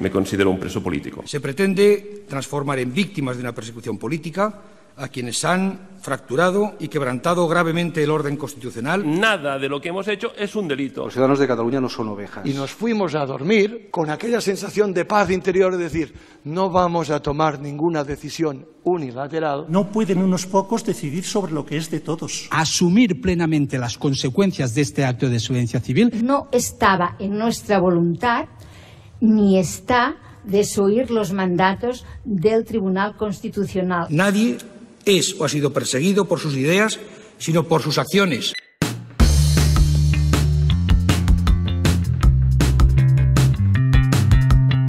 Me considero un preso político. Se pretende transformar en víctimas de una persecución política a quienes han fracturado y quebrantado gravemente el orden constitucional. Nada de lo que hemos hecho es un delito. Los ciudadanos de Cataluña no son ovejas. Y nos fuimos a dormir con aquella sensación de paz interior de decir, no vamos a tomar ninguna decisión unilateral. No pueden unos pocos decidir sobre lo que es de todos. Asumir plenamente las consecuencias de este acto de desobediencia civil. No estaba en nuestra voluntad ni está desoír los mandatos del Tribunal Constitucional. Nadie es o ha sido perseguido por sus ideas, sino por sus acciones.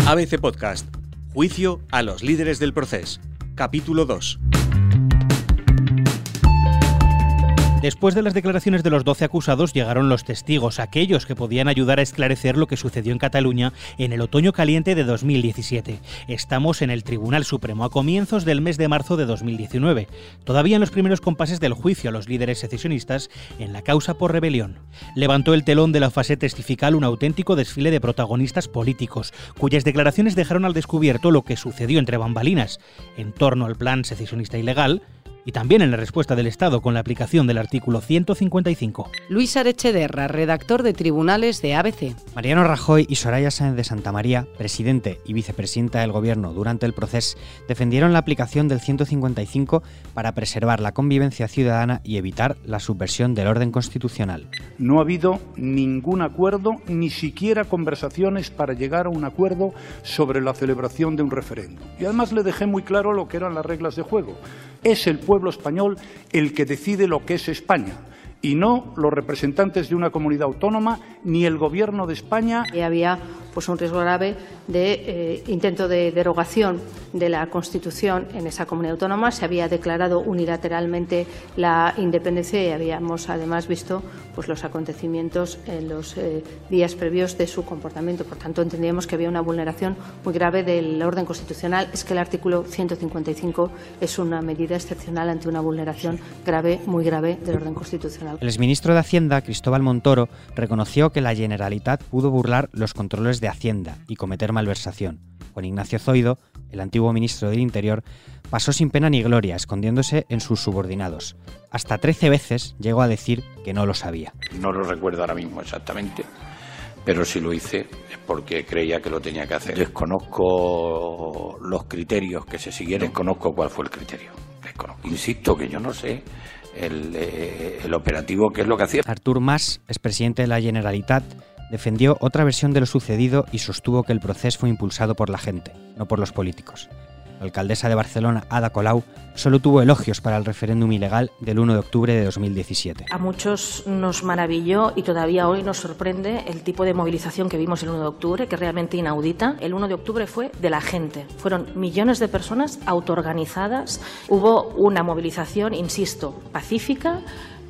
ABC Podcast. Juicio a los líderes del proceso. Capítulo 2. Después de las declaraciones de los 12 acusados llegaron los testigos, aquellos que podían ayudar a esclarecer lo que sucedió en Cataluña en el otoño caliente de 2017. Estamos en el Tribunal Supremo a comienzos del mes de marzo de 2019, todavía en los primeros compases del juicio a los líderes secesionistas en la causa por rebelión. Levantó el telón de la fase testifical un auténtico desfile de protagonistas políticos, cuyas declaraciones dejaron al descubierto lo que sucedió entre bambalinas en torno al plan secesionista ilegal, y también en la respuesta del Estado con la aplicación del artículo 155. Luis Arechederra, redactor de Tribunales de ABC. Mariano Rajoy y Soraya Sáenz de Santa María, presidente y vicepresidenta del Gobierno durante el proceso, defendieron la aplicación del 155 para preservar la convivencia ciudadana y evitar la subversión del orden constitucional. No ha habido ningún acuerdo, ni siquiera conversaciones para llegar a un acuerdo sobre la celebración de un referéndum. Y además le dejé muy claro lo que eran las reglas de juego. Es el pueblo español el que decide lo que es España y no los representantes de una comunidad autónoma ni el Gobierno de España. Había pues, un riesgo grave de eh, intento de derogación de la Constitución en esa comunidad autónoma. Se había declarado unilateralmente la independencia y habíamos además visto pues, los acontecimientos en los eh, días previos de su comportamiento. Por tanto, entendíamos que había una vulneración muy grave del orden constitucional. Es que el artículo 155 es una medida excepcional ante una vulneración grave, muy grave del orden constitucional. El exministro de Hacienda, Cristóbal Montoro, reconoció que la Generalitat pudo burlar los controles de Hacienda y cometer malversación. Juan Ignacio Zoido, el antiguo ministro del Interior, pasó sin pena ni gloria, escondiéndose en sus subordinados. Hasta 13 veces llegó a decir que no lo sabía. No lo recuerdo ahora mismo exactamente, pero si lo hice es porque creía que lo tenía que hacer. Desconozco los criterios que se siguieron, desconozco cuál fue el criterio. Insisto que yo no sé el, eh, el operativo qué es lo que hacía. Artur Mas, expresidente de la Generalitat, defendió otra versión de lo sucedido y sostuvo que el proceso fue impulsado por la gente, no por los políticos. La alcaldesa de Barcelona, Ada Colau, solo tuvo elogios para el referéndum ilegal del 1 de octubre de 2017. A muchos nos maravilló y todavía hoy nos sorprende el tipo de movilización que vimos el 1 de octubre, que es realmente inaudita. El 1 de octubre fue de la gente. Fueron millones de personas autoorganizadas. Hubo una movilización, insisto, pacífica,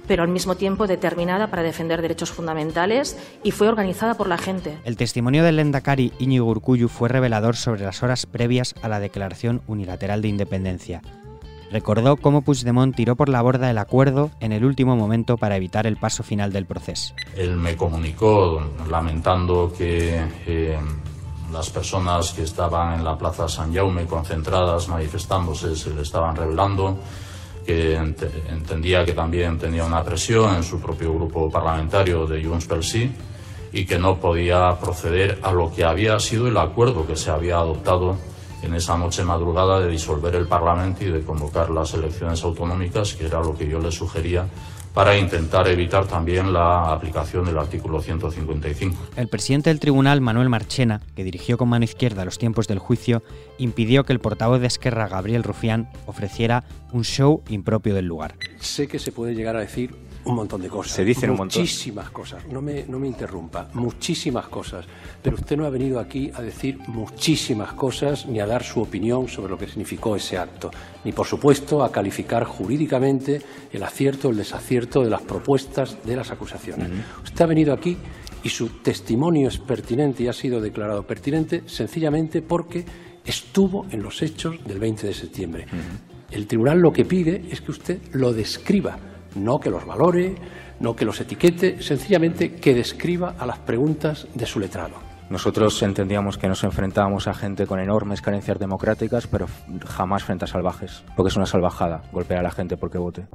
pero al mismo tiempo determinada para defender derechos fundamentales y fue organizada por la gente. El testimonio del Lendakari Íñigo Urkullu fue revelador sobre las horas previas a la declaración unilateral de independencia. Recordó cómo Puigdemont tiró por la borda el acuerdo en el último momento para evitar el paso final del proceso. Él me comunicó lamentando que eh, las personas que estaban en la Plaza San Jaume concentradas manifestándose se le estaban revelando que ent entendía que también tenía una presión en su propio grupo parlamentario de Junts pel Sí y que no podía proceder a lo que había sido el acuerdo que se había adoptado en esa noche madrugada de disolver el Parlamento y de convocar las elecciones autonómicas, que era lo que yo le sugería para intentar evitar también la aplicación del artículo 155. El presidente del tribunal, Manuel Marchena, que dirigió con mano izquierda los tiempos del juicio, impidió que el portavoz de Esquerra, Gabriel Rufián, ofreciera un show impropio del lugar. Sé que se puede llegar a decir un montón de cosas. Se dicen un montón. Muchísimas cosas. No me, no me interrumpa. Muchísimas cosas. Pero usted no ha venido aquí a decir muchísimas cosas ni a dar su opinión sobre lo que significó ese acto. Ni, por supuesto, a calificar jurídicamente el acierto o el desacierto de las propuestas de las acusaciones. Usted ha venido aquí y su testimonio es pertinente y ha sido declarado pertinente sencillamente porque estuvo en los hechos del 20 de septiembre. El tribunal lo que pide es que usted lo describa no que los valore, no que los etiquete, sencillamente que describa a las preguntas de su letrado. Nosotros entendíamos que nos enfrentábamos a gente con enormes carencias democráticas, pero jamás frente a salvajes, porque es una salvajada golpear a la gente porque vote.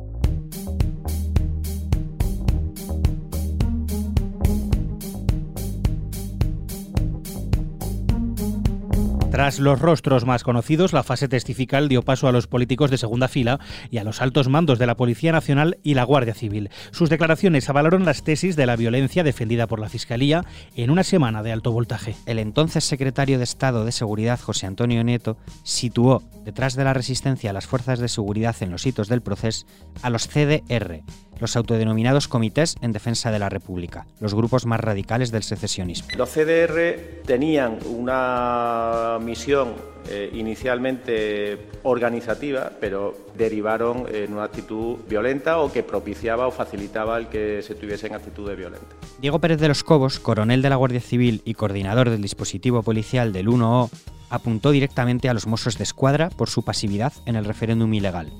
Tras los rostros más conocidos, la fase testifical dio paso a los políticos de segunda fila y a los altos mandos de la Policía Nacional y la Guardia Civil. Sus declaraciones avalaron las tesis de la violencia defendida por la Fiscalía en una semana de alto voltaje. El entonces secretario de Estado de Seguridad, José Antonio Neto, situó detrás de la resistencia a las fuerzas de seguridad en los hitos del proceso a los CDR, los autodenominados comités en defensa de la República, los grupos más radicales del secesionismo. Los CDR tenían una misión eh, inicialmente organizativa, pero derivaron en una actitud violenta o que propiciaba o facilitaba el que se tuviesen actitudes violentas. Diego Pérez de los Cobos, coronel de la Guardia Civil y coordinador del dispositivo policial del 1O, apuntó directamente a los Mossos de Escuadra por su pasividad en el referéndum ilegal.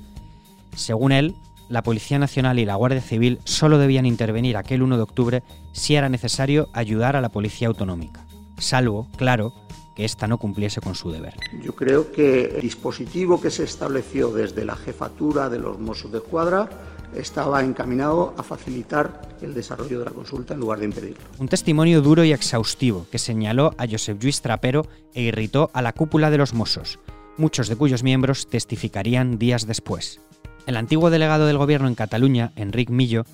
Según él, la Policía Nacional y la Guardia Civil solo debían intervenir aquel 1 de octubre si era necesario ayudar a la Policía Autonómica, salvo, claro, que ésta no cumpliese con su deber. Yo creo que el dispositivo que se estableció desde la jefatura de los Mossos de Escuadra estaba encaminado a facilitar el desarrollo de la consulta en lugar de impedirlo. Un testimonio duro y exhaustivo que señaló a Josep Lluís Trapero e irritó a la cúpula de los Mossos, muchos de cuyos miembros testificarían días después. El antiguo delegado del gobierno en Cataluña, Enric Millo,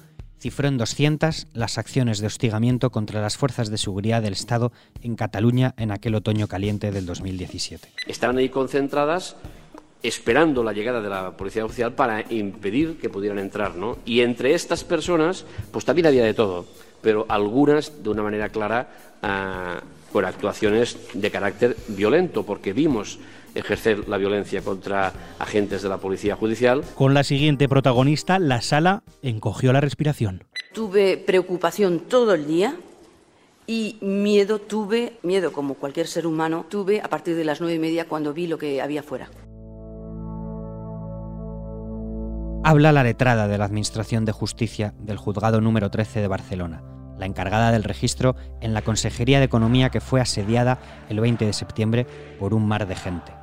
cifró en 200 las acciones de hostigamiento contra las fuerzas de seguridad del Estado en Cataluña en aquel otoño caliente del 2017. Estaban ahí concentradas esperando la llegada de la policía oficial para impedir que pudieran entrar, ¿no? Y entre estas personas, pues también había de todo, pero algunas de una manera clara ah, por actuaciones de carácter violento, porque vimos ejercer la violencia contra agentes de la policía judicial. Con la siguiente protagonista, la sala encogió la respiración. Tuve preocupación todo el día y miedo tuve, miedo como cualquier ser humano, tuve a partir de las nueve y media cuando vi lo que había fuera. Habla la letrada de la Administración de Justicia del Juzgado número 13 de Barcelona, la encargada del registro en la Consejería de Economía que fue asediada el 20 de septiembre por un mar de gente.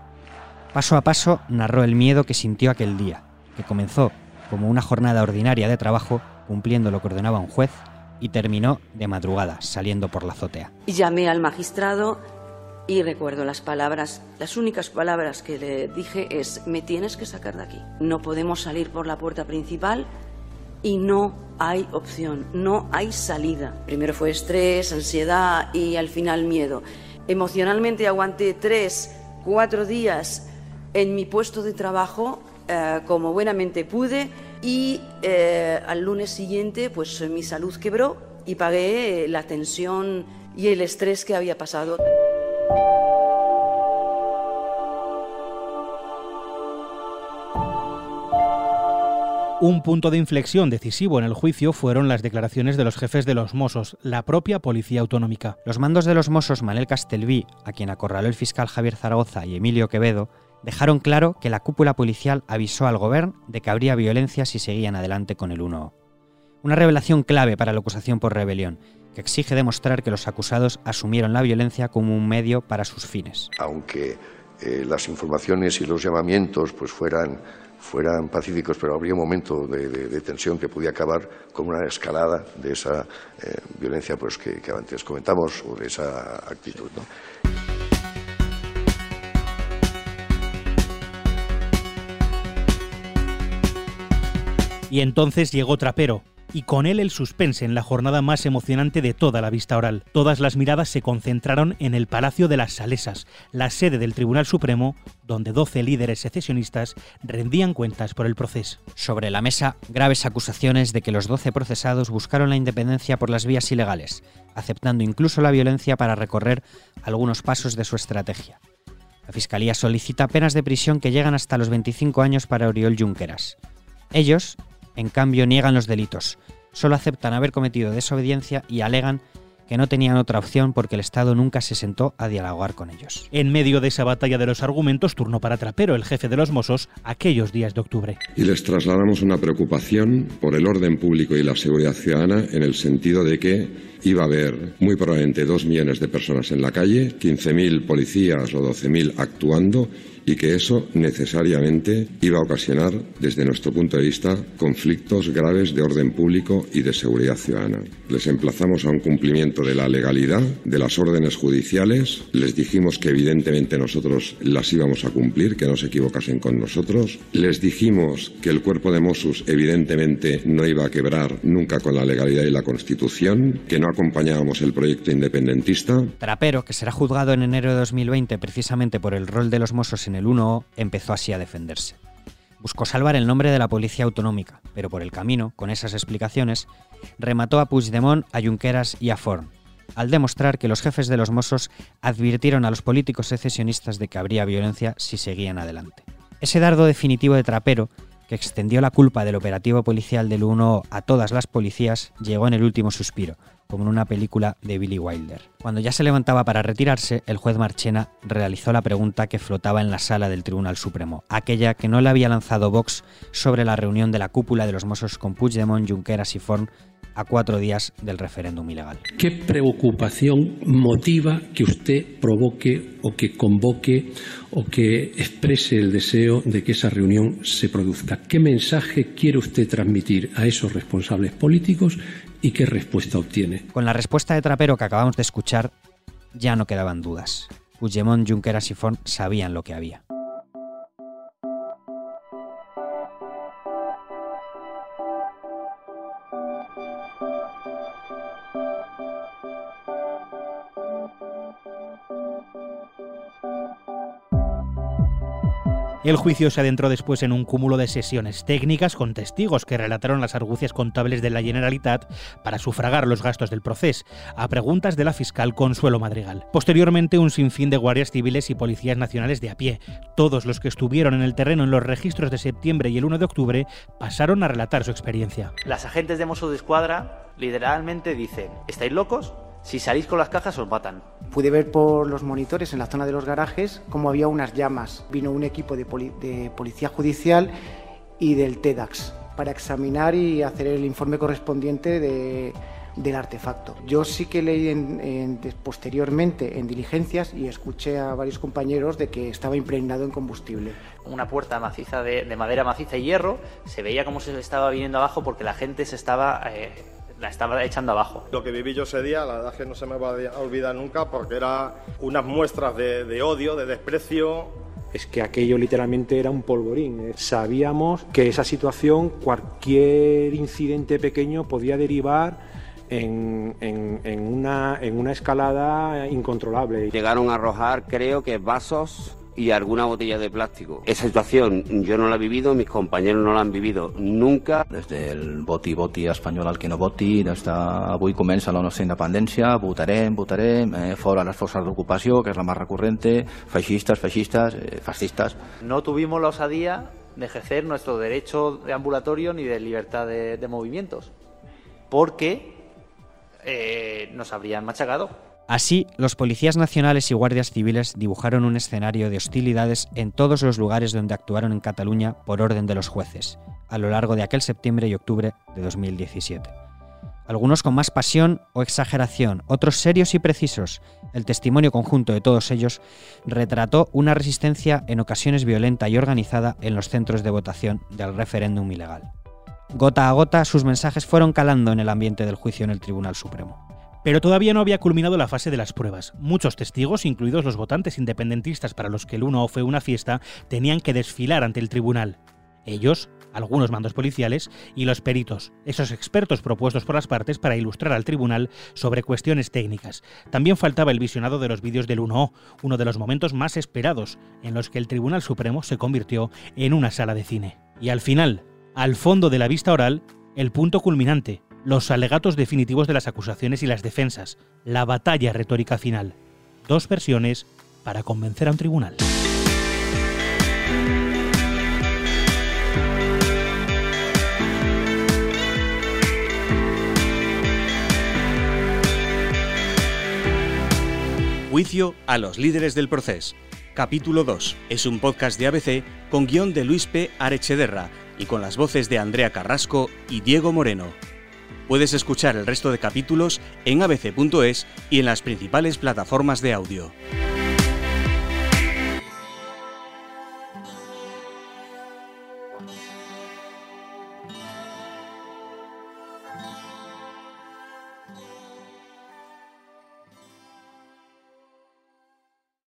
Paso a paso narró el miedo que sintió aquel día, que comenzó como una jornada ordinaria de trabajo, cumpliendo lo que ordenaba un juez, y terminó de madrugada, saliendo por la azotea. Llamé al magistrado y recuerdo las palabras, las únicas palabras que le dije es, me tienes que sacar de aquí. No podemos salir por la puerta principal y no hay opción, no hay salida. Primero fue estrés, ansiedad y al final miedo. Emocionalmente aguanté tres, cuatro días en mi puesto de trabajo eh, como buenamente pude y eh, al lunes siguiente pues mi salud quebró y pagué la tensión y el estrés que había pasado. Un punto de inflexión decisivo en el juicio fueron las declaraciones de los jefes de los Mossos, la propia Policía Autonómica. Los mandos de los Mossos, Manel Castelví, a quien acorraló el fiscal Javier Zaragoza y Emilio Quevedo, dejaron claro que la cúpula policial avisó al gobierno de que habría violencia si seguían adelante con el 1 Una revelación clave para la acusación por rebelión, que exige demostrar que los acusados asumieron la violencia como un medio para sus fines. Aunque eh, las informaciones y los llamamientos pues fueran fueran pacíficos, pero habría un momento de, tensión que podía acabar con una escalada de esa eh, violencia pues, que, antes comentamos o de esa actitud. Y entonces llegó Trapero, y con él el suspense en la jornada más emocionante de toda la vista oral. Todas las miradas se concentraron en el Palacio de las Salesas, la sede del Tribunal Supremo, donde 12 líderes secesionistas rendían cuentas por el proceso. Sobre la mesa, graves acusaciones de que los 12 procesados buscaron la independencia por las vías ilegales, aceptando incluso la violencia para recorrer algunos pasos de su estrategia. La Fiscalía solicita penas de prisión que llegan hasta los 25 años para Oriol Junqueras. Ellos, en cambio, niegan los delitos. Solo aceptan haber cometido desobediencia y alegan que no tenían otra opción porque el Estado nunca se sentó a dialogar con ellos. En medio de esa batalla de los argumentos, turno para Trapero, el jefe de los Mossos, aquellos días de octubre. Y les trasladamos una preocupación por el orden público y la seguridad ciudadana en el sentido de que iba a haber muy probablemente dos millones de personas en la calle, 15.000 policías o 12.000 actuando y que eso necesariamente iba a ocasionar, desde nuestro punto de vista, conflictos graves de orden público y de seguridad ciudadana. Les emplazamos a un cumplimiento de la legalidad, de las órdenes judiciales, les dijimos que evidentemente nosotros las íbamos a cumplir, que no se equivocasen con nosotros, les dijimos que el cuerpo de Mossos evidentemente no iba a quebrar nunca con la legalidad y la Constitución, que no acompañábamos el proyecto independentista. Trapero, que será juzgado en enero de 2020 precisamente por el rol de los Mossos en el 1O, empezó así a defenderse. Buscó salvar el nombre de la policía autonómica, pero por el camino, con esas explicaciones, remató a Puigdemont, a Junqueras y a Forn, al demostrar que los jefes de los Mossos advirtieron a los políticos secesionistas de que habría violencia si seguían adelante. Ese dardo definitivo de Trapero, que extendió la culpa del operativo policial del 1O a todas las policías, llegó en el último suspiro, como en una película de Billy Wilder. Cuando ya se levantaba para retirarse, el juez Marchena realizó la pregunta que flotaba en la sala del Tribunal Supremo, aquella que no le había lanzado Vox sobre la reunión de la cúpula de los Mossos con Puigdemont, Junqueras y Forn a cuatro días del referéndum ilegal. ¿Qué preocupación motiva que usted provoque o que convoque o que exprese el deseo de que esa reunión se produzca? ¿Qué mensaje quiere usted transmitir a esos responsables políticos y qué respuesta obtiene? Con la respuesta de Trapero que acabamos de escuchar, ya no quedaban dudas. Puigdemont, Junqueras y Forn sabían lo que había. El juicio se adentró después en un cúmulo de sesiones técnicas con testigos que relataron las argucias contables de la Generalitat para sufragar los gastos del proceso, a preguntas de la fiscal Consuelo Madrigal. Posteriormente, un sinfín de guardias civiles y policías nacionales de a pie. Todos los que estuvieron en el terreno en los registros de septiembre y el 1 de octubre pasaron a relatar su experiencia. Las agentes de Mossos de Escuadra literalmente dicen, ¿estáis locos? Si salís con las cajas os matan. Pude ver por los monitores en la zona de los garajes cómo había unas llamas. Vino un equipo de, poli de policía judicial y del TEDAX para examinar y hacer el informe correspondiente de, del artefacto. Yo sí que leí en, en, posteriormente en diligencias y escuché a varios compañeros de que estaba impregnado en combustible. Una puerta maciza de, de madera maciza y hierro, se veía cómo se estaba viniendo abajo porque la gente se estaba... Eh, la estaba echando abajo. Lo que viví yo ese día, la verdad es que no se me va a olvidar nunca porque era unas muestras de, de odio, de desprecio, es que aquello literalmente era un polvorín. Sabíamos que esa situación, cualquier incidente pequeño podía derivar en, en, en, una, en una escalada incontrolable. Llegaron a arrojar, creo que vasos y alguna botella de plástico. Esa situación yo no la he vivido, mis compañeros no la han vivido nunca. Des del voti voti espanyol al que no voti, des d'avui comença la nostra independència, votarem, votarem, eh, fora les forces d'ocupació, que és la més recurrente, feixistes, feixistes, eh, fascistes. No tuvimos la osadía de ejercer nuestro derecho de ambulatorio ni de libertad de, de movimientos, porque eh, nos habrían machacado. Así, los policías nacionales y guardias civiles dibujaron un escenario de hostilidades en todos los lugares donde actuaron en Cataluña por orden de los jueces, a lo largo de aquel septiembre y octubre de 2017. Algunos con más pasión o exageración, otros serios y precisos. El testimonio conjunto de todos ellos retrató una resistencia en ocasiones violenta y organizada en los centros de votación del referéndum ilegal. Gota a gota, sus mensajes fueron calando en el ambiente del juicio en el Tribunal Supremo. Pero todavía no había culminado la fase de las pruebas. Muchos testigos, incluidos los votantes independentistas para los que el 1 fue una fiesta, tenían que desfilar ante el tribunal. Ellos, algunos mandos policiales y los peritos, esos expertos propuestos por las partes para ilustrar al tribunal sobre cuestiones técnicas. También faltaba el visionado de los vídeos del 1O, uno de los momentos más esperados en los que el Tribunal Supremo se convirtió en una sala de cine. Y al final, al fondo de la vista oral, el punto culminante, los alegatos definitivos de las acusaciones y las defensas, la batalla retórica final. Dos versiones para convencer a un tribunal. Juicio a los líderes del proceso. Capítulo 2. Es un podcast de ABC con guion de Luis P. Arechederra y con las voces de Andrea Carrasco y Diego Moreno. Puedes escuchar el resto de capítulos en abc.es y en las principales plataformas de audio.